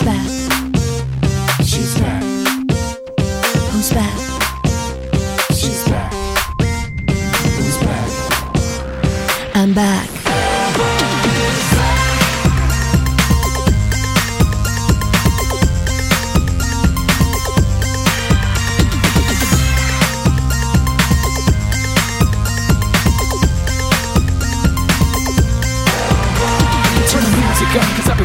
Who's back? She's back. Who's back? She's back. Who's back? I'm back.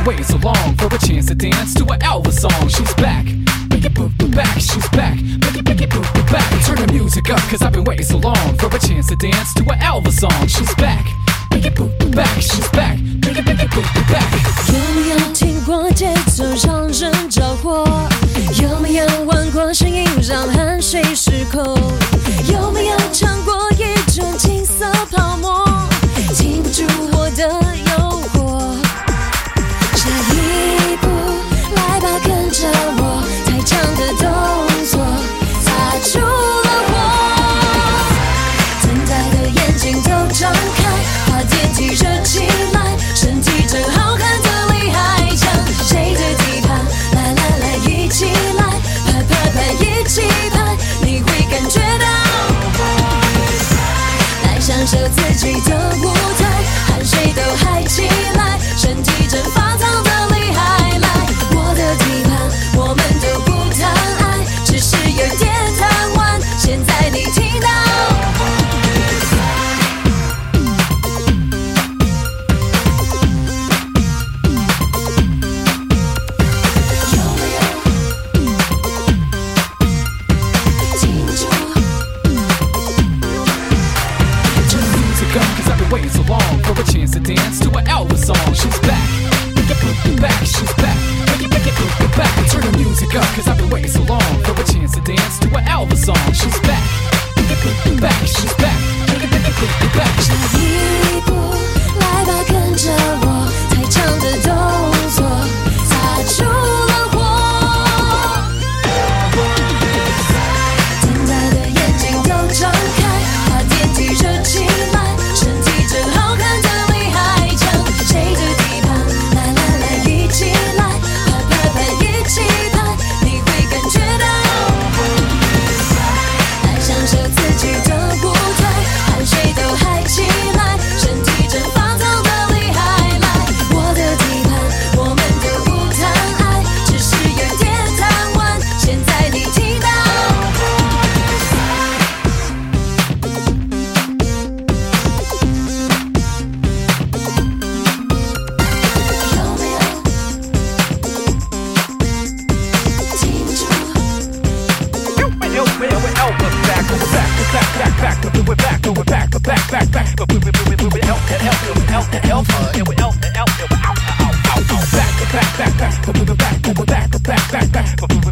Waited so long for a chance to dance to an Elva's song. She's back. Make it boop boop back. She's back. Make it make it boop boop back. Turn the music up, cause I've been waiting so long for a chance to dance to an Elva's song. She's back. Make it boop boop back. She's back. Make it make it boop boop back. waits along for a chance to dance to an Elva's song. She's back, back do it back, back, back, back, back. But we, we, we, we, we, alpha, alpha, alpha, and we alpha, alpha, alpha, alpha, alpha, back, back, back, back. But we, we, back, we, back, back, back, back.